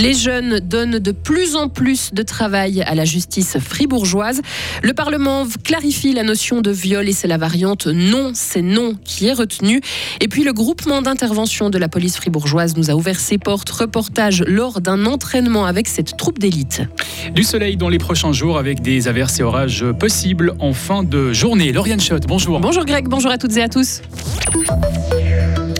Les jeunes donnent de plus en plus de travail à la justice fribourgeoise. Le Parlement clarifie la notion de viol et c'est la variante non, c'est non qui est retenue. Et puis le groupement d'intervention de la police fribourgeoise nous a ouvert ses portes. Reportage lors d'un entraînement avec cette troupe d'élite. Du soleil dans les prochains jours avec des averses et orages possibles en fin de journée. Lauriane Schott, bonjour. Bonjour Greg, bonjour à toutes et à tous.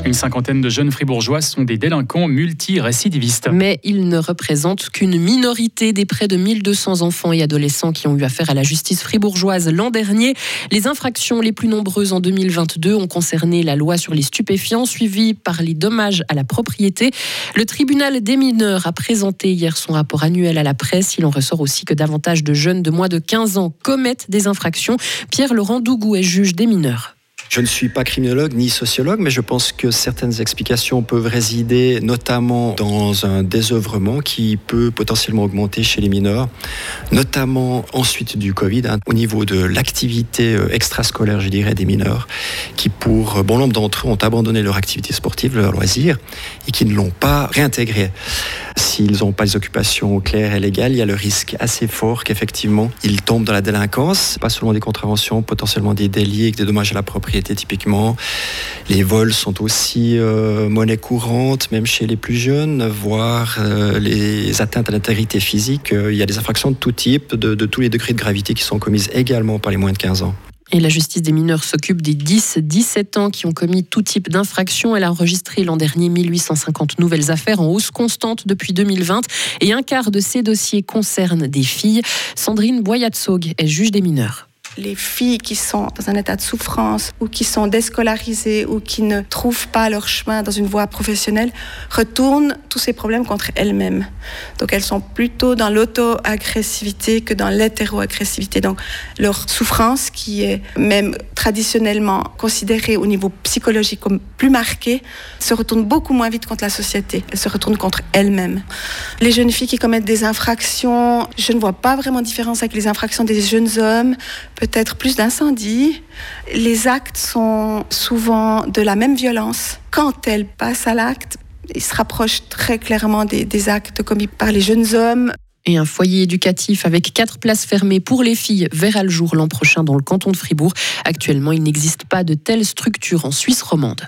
Une cinquantaine de jeunes fribourgeois sont des délinquants multirécidivistes. Mais ils ne représentent qu'une minorité des près de 1200 enfants et adolescents qui ont eu affaire à la justice fribourgeoise l'an dernier. Les infractions les plus nombreuses en 2022 ont concerné la loi sur les stupéfiants, suivie par les dommages à la propriété. Le tribunal des mineurs a présenté hier son rapport annuel à la presse. Il en ressort aussi que davantage de jeunes de moins de 15 ans commettent des infractions. Pierre-Laurent Dougou est juge des mineurs. Je ne suis pas criminologue ni sociologue, mais je pense que certaines explications peuvent résider notamment dans un désœuvrement qui peut potentiellement augmenter chez les mineurs, notamment ensuite du Covid, hein, au niveau de l'activité euh, extrascolaire, je dirais, des mineurs, qui pour bon nombre d'entre eux ont abandonné leur activité sportive, leur loisir, et qui ne l'ont pas réintégré. S'ils n'ont pas les occupations claires et légales, il y a le risque assez fort qu'effectivement ils tombent dans la délinquance, pas seulement des contraventions, potentiellement des délits et des dommages à la propriété typiquement. Les vols sont aussi euh, monnaie courante, même chez les plus jeunes, voire euh, les atteintes à l'intégrité physique. Euh, il y a des infractions de tout type, de, de tous les degrés de gravité qui sont commises également par les moins de 15 ans. Et la justice des mineurs s'occupe des 10-17 ans qui ont commis tout type d'infraction. Elle a enregistré l'an dernier 1850 nouvelles affaires en hausse constante depuis 2020 et un quart de ces dossiers concernent des filles. Sandrine Boyatsog est juge des mineurs les filles qui sont dans un état de souffrance ou qui sont déscolarisées ou qui ne trouvent pas leur chemin dans une voie professionnelle retournent tous ces problèmes contre elles-mêmes. Donc elles sont plutôt dans l'auto-agressivité que dans l'hétéro-agressivité. Donc leur souffrance, qui est même traditionnellement considérée au niveau psychologique comme plus marquée, se retourne beaucoup moins vite contre la société. Elle se retourne contre elles-mêmes. Les jeunes filles qui commettent des infractions, je ne vois pas vraiment de différence avec les infractions des jeunes hommes peut-être plus d'incendies. Les actes sont souvent de la même violence. Quand elles passent à l'acte, ils se rapprochent très clairement des, actes commis par les jeunes hommes. Et un foyer éducatif avec quatre places fermées pour les filles verra le jour l'an prochain dans le canton de Fribourg. Actuellement, il n'existe pas de telle structure en Suisse romande.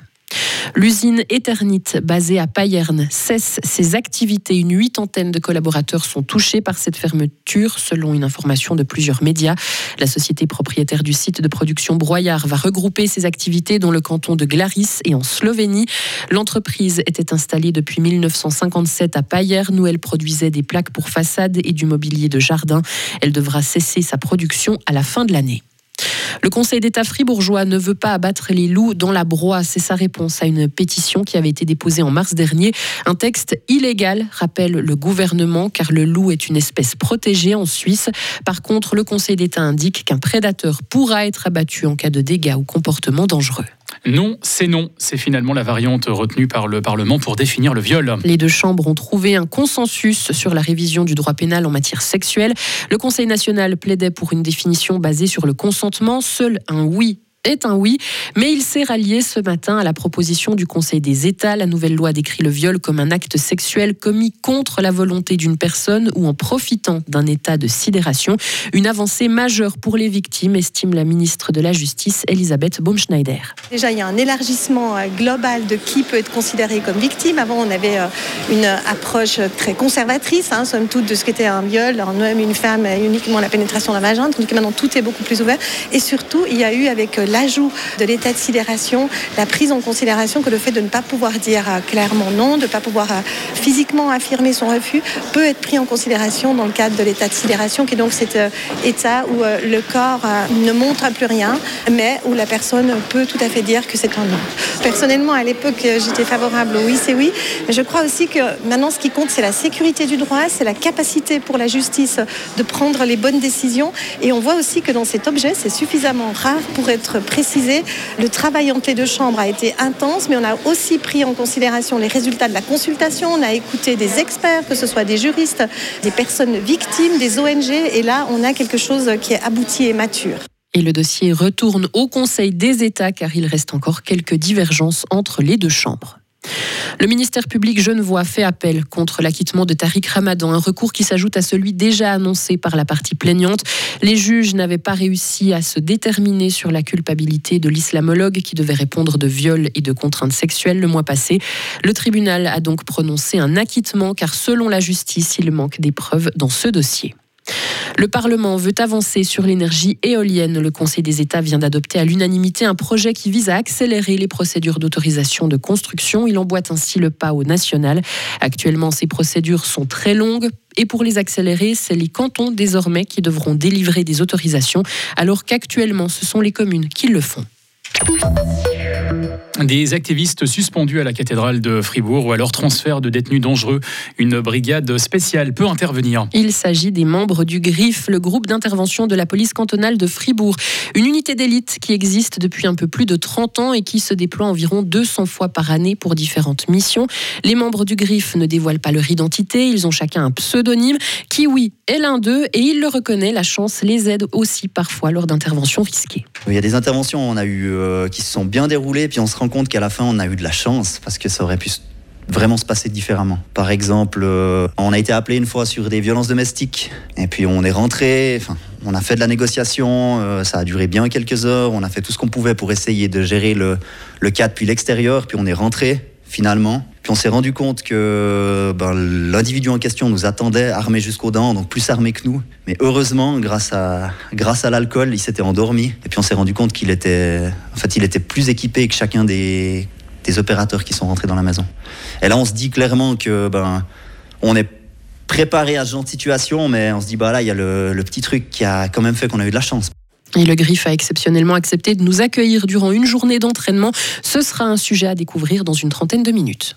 L'usine Eternit, basée à Payerne, cesse ses activités. Une huitantaine de collaborateurs sont touchés par cette fermeture, selon une information de plusieurs médias. La société propriétaire du site de production Broyard va regrouper ses activités dans le canton de Glaris et en Slovénie. L'entreprise était installée depuis 1957 à Payerne, où elle produisait des plaques pour façade et du mobilier de jardin. Elle devra cesser sa production à la fin de l'année. Le Conseil d'État fribourgeois ne veut pas abattre les loups dans la broie. C'est sa réponse à une pétition qui avait été déposée en mars dernier. Un texte illégal, rappelle le gouvernement, car le loup est une espèce protégée en Suisse. Par contre, le Conseil d'État indique qu'un prédateur pourra être abattu en cas de dégâts ou comportement dangereux. Non, c'est non. C'est finalement la variante retenue par le Parlement pour définir le viol. Les deux chambres ont trouvé un consensus sur la révision du droit pénal en matière sexuelle. Le Conseil national plaidait pour une définition basée sur le consentement. Seul un oui est un oui, mais il s'est rallié ce matin à la proposition du Conseil des États. La nouvelle loi décrit le viol comme un acte sexuel commis contre la volonté d'une personne ou en profitant d'un état de sidération. Une avancée majeure pour les victimes, estime la ministre de la Justice, Elisabeth Baumschneider. Déjà, il y a un élargissement euh, global de qui peut être considéré comme victime. Avant, on avait euh, une approche très conservatrice, hein, somme toute, de ce qu'était un viol, un homme, une femme, uniquement la pénétration la vagin. Donc maintenant, tout est beaucoup plus ouvert. Et surtout, il y a eu avec euh, l'ajout de l'état de sidération, la prise en considération que le fait de ne pas pouvoir dire clairement non, de ne pas pouvoir physiquement affirmer son refus, peut être pris en considération dans le cadre de l'état de sidération, qui est donc cet état où le corps ne montre plus rien, mais où la personne peut tout à fait dire que c'est un non. Personnellement, à l'époque, j'étais favorable au oui, c'est oui, mais je crois aussi que maintenant, ce qui compte, c'est la sécurité du droit, c'est la capacité pour la justice de prendre les bonnes décisions, et on voit aussi que dans cet objet, c'est suffisamment rare pour être préciser, le travail entre les deux chambres a été intense, mais on a aussi pris en considération les résultats de la consultation. On a écouté des experts, que ce soit des juristes, des personnes victimes, des ONG, et là, on a quelque chose qui est abouti et mature. Et le dossier retourne au Conseil des États car il reste encore quelques divergences entre les deux chambres. Le ministère public genevois fait appel contre l'acquittement de Tariq Ramadan, un recours qui s'ajoute à celui déjà annoncé par la partie plaignante. Les juges n'avaient pas réussi à se déterminer sur la culpabilité de l'islamologue qui devait répondre de viol et de contraintes sexuelles le mois passé. Le tribunal a donc prononcé un acquittement car selon la justice, il manque des preuves dans ce dossier. Le Parlement veut avancer sur l'énergie éolienne. Le Conseil des États vient d'adopter à l'unanimité un projet qui vise à accélérer les procédures d'autorisation de construction. Il emboîte ainsi le pas au national. Actuellement, ces procédures sont très longues. Et pour les accélérer, c'est les cantons désormais qui devront délivrer des autorisations, alors qu'actuellement, ce sont les communes qui le font. Des activistes suspendus à la cathédrale de Fribourg ou à leur transfert de détenus dangereux. Une brigade spéciale peut intervenir. Il s'agit des membres du GRIF, le groupe d'intervention de la police cantonale de Fribourg. Une unité d'élite qui existe depuis un peu plus de 30 ans et qui se déploie environ 200 fois par année pour différentes missions. Les membres du GRIF ne dévoilent pas leur identité, ils ont chacun un pseudonyme. Kiwi est l'un d'eux et il le reconnaît, la chance les aide aussi parfois lors d'interventions risquées. Il y a des interventions on a eu, euh, qui se sont bien déroulées, puis on se rend compte qu'à la fin, on a eu de la chance parce que ça aurait pu vraiment se passer différemment. Par exemple, euh, on a été appelé une fois sur des violences domestiques et puis on est rentré, enfin, on a fait de la négociation, euh, ça a duré bien quelques heures, on a fait tout ce qu'on pouvait pour essayer de gérer le, le cas depuis l'extérieur, puis on est rentré finalement. Puis on s'est rendu compte que ben, l'individu en question nous attendait armé jusqu'aux dents, donc plus armé que nous. Mais heureusement, grâce à, grâce à l'alcool, il s'était endormi. Et puis on s'est rendu compte qu'il était, en fait, il était plus équipé que chacun des, des opérateurs qui sont rentrés dans la maison. Et là, on se dit clairement que ben, on est préparé à ce genre de situation, mais on se dit bah là, il y a le, le petit truc qui a quand même fait qu'on a eu de la chance. Et le GRIF a exceptionnellement accepté de nous accueillir durant une journée d'entraînement. Ce sera un sujet à découvrir dans une trentaine de minutes.